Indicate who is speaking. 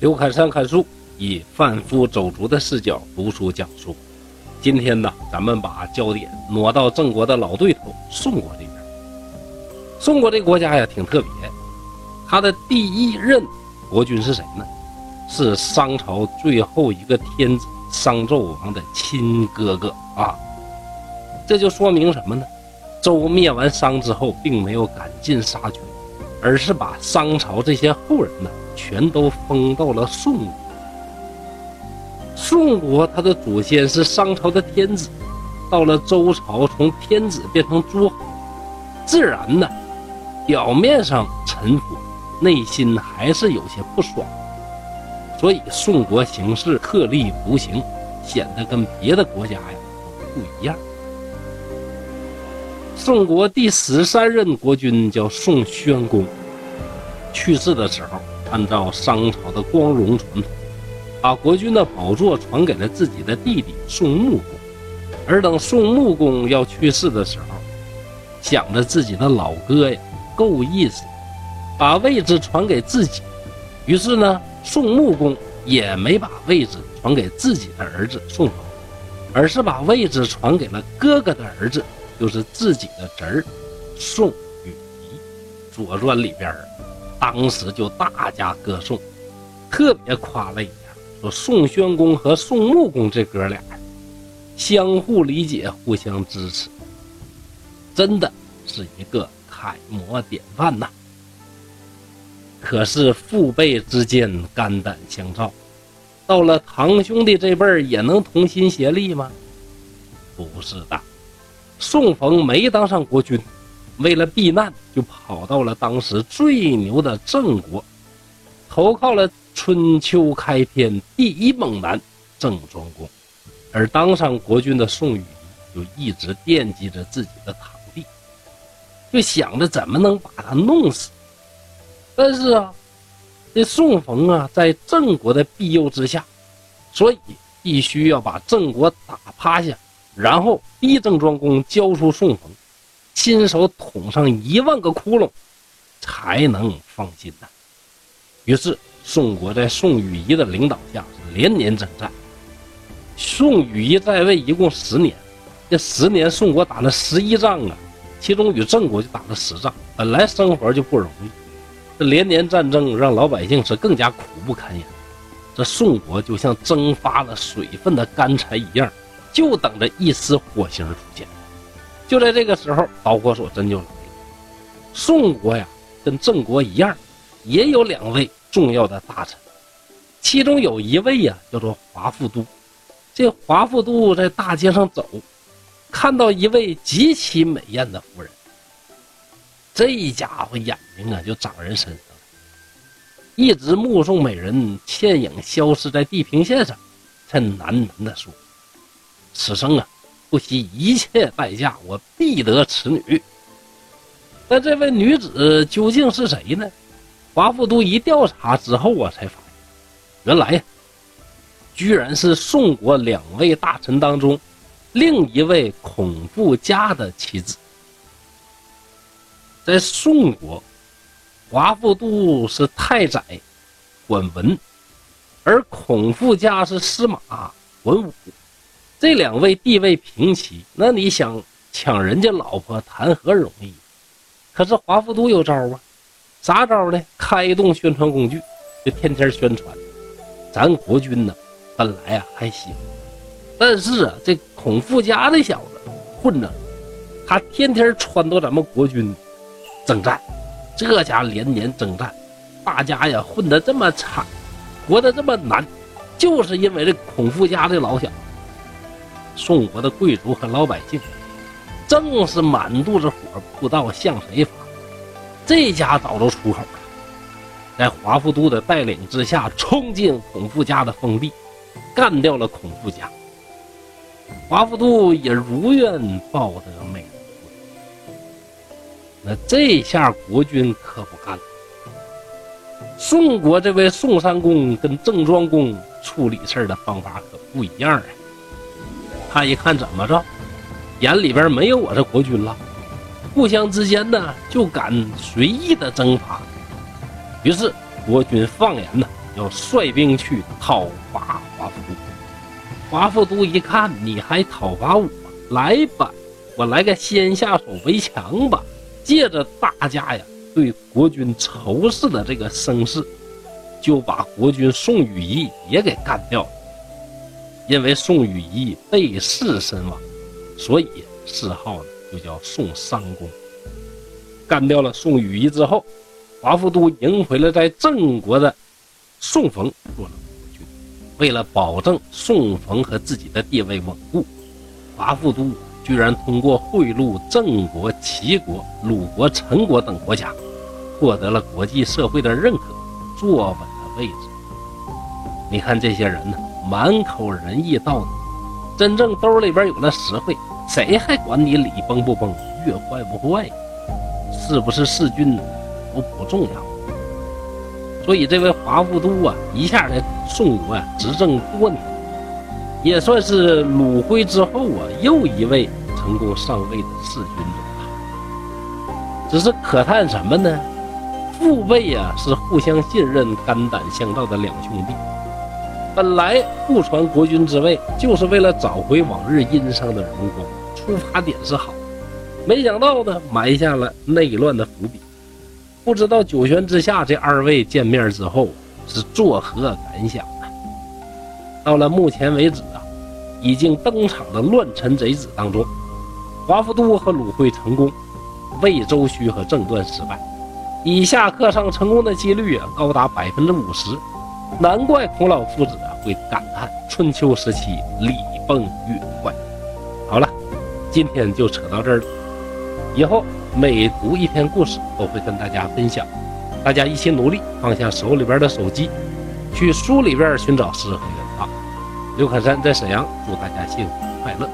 Speaker 1: 刘侃山看书，以贩夫走卒的视角读书讲述。今天呢，咱们把焦点挪到郑国的老对头宋国这边。宋国这国家呀，挺特别，他的第一任国君是谁呢？是商朝最后一个天子商纣王的亲哥哥啊。这就说明什么呢？周灭完商之后，并没有赶尽杀绝，而是把商朝这些后人呢。全都封到了宋国。宋国他的祖先是商朝的天子，到了周朝从天子变成诸侯，自然呢，表面上臣服，内心还是有些不爽，所以宋国行事特立独行，显得跟别的国家呀不一样。宋国第十三任国君叫宋宣公，去世的时候。按照商朝的光荣传统，把国君的宝座传给了自己的弟弟宋穆公。而等宋穆公要去世的时候，想着自己的老哥呀够意思，把位置传给自己。于是呢，宋穆公也没把位置传给自己的儿子宋恒，而是把位置传给了哥哥的儿子，就是自己的侄儿宋禹仪。《左传》里边当时就大加歌颂，特别夸了一下，说宋宣公和宋穆公这哥俩相互理解、互相支持，真的是一个楷模典范呐。可是父辈之间肝胆相照，到了堂兄弟这辈儿也能同心协力吗？不是的，宋冯没当上国君。为了避难，就跑到了当时最牛的郑国，投靠了春秋开篇第一猛男郑庄公。而当上国君的宋禹就一直惦记着自己的堂弟，就想着怎么能把他弄死。但是啊，这宋冯啊，在郑国的庇佑之下，所以必须要把郑国打趴下，然后逼郑庄公交出宋冯。亲手捅上一万个窟窿，才能放心呐。于是宋国在宋禹仪的领导下连年征战。宋禹仪在位一共十年，这十年宋国打了十一仗啊，其中与郑国就打了十仗。本来生活就不容易，这连年战争让老百姓是更加苦不堪言。这宋国就像蒸发了水分的干柴一样，就等着一丝火星出现。就在这个时候，导火索真就来了。宋国呀，跟郑国一样，也有两位重要的大臣，其中有一位呀，叫做华富都。这华富都在大街上走，看到一位极其美艳的夫人，这家伙眼睛啊，就长人身上了，一直目送美人倩影消失在地平线上，才喃喃地说：“此生啊。”不惜一切代价，我必得此女。但这位女子究竟是谁呢？华富都一调查之后啊，才发现，原来呀，居然是宋国两位大臣当中另一位孔富家的妻子。在宋国，华富都是太宰，管文，而孔富家是司马，管武。这两位地位平齐，那你想抢人家老婆谈何容易？可是华富都有招啊，啥招呢？开动宣传工具，就天天宣传。咱国君呢，本来啊还行，但是啊，这孔富家这小子混着，他天天撺掇咱们国君征战，这家连年征战，大家呀混得这么惨，活得这么难，就是因为这孔富家这老小子。宋国的贵族和老百姓，正是满肚子火，不知道向谁发。这家找着出口了，在华富都的带领之下，冲进孔富家的封地，干掉了孔富家。华富都也如愿抱得美人归。那这下国君可不干了。宋国这位宋三公跟郑庄公处理事的方法可不一样啊。他一看怎么着，眼里边没有我这国君了，互相之间呢就敢随意的征伐，于是国君放言呢，要率兵去讨伐华富都。华富都一看，你还讨伐我？来吧，我来个先下手为强吧，借着大家呀对国君仇视的这个声势，就把国君宋雨义也给干掉了。因为宋雨义被弑身亡，所以谥号呢就叫宋商公。干掉了宋雨义之后，华富都迎回了在郑国的宋冯做了国君。为了保证宋冯和自己的地位稳固，华富都居然通过贿赂郑国、齐国、鲁国、陈国等国家，获得了国际社会的认可，坐稳了位置。你看这些人呢，满口仁义道德，真正兜里边有了实惠，谁还管你礼崩不崩、乐坏不坏？是不是弑君都不重要，所以这位华富都啊，一下在宋国啊执政多年，也算是鲁徽之后啊又一位成功上位的弑君者了。只是可叹什么呢？父辈啊是互相信任、肝胆相照的两兄弟，本来不传国君之位，就是为了找回往日殷商的荣光，出发点是好。没想到呢，埋下了内乱的伏笔。不知道九泉之下这二位见面之后是作何感想呢？到了目前为止啊，已经登场的乱臣贼子当中，华富都和鲁惠成功，魏周须和郑段失败。以下克上成功的几率啊，高达百分之五十。难怪孔老夫子啊会感叹春秋时期礼崩乐坏。好了，今天就扯到这儿了。以后每读一篇故事，都会跟大家分享。大家一起努力，放下手里边的手机，去书里边寻找诗和远方。刘可山在沈阳，祝大家幸福快乐。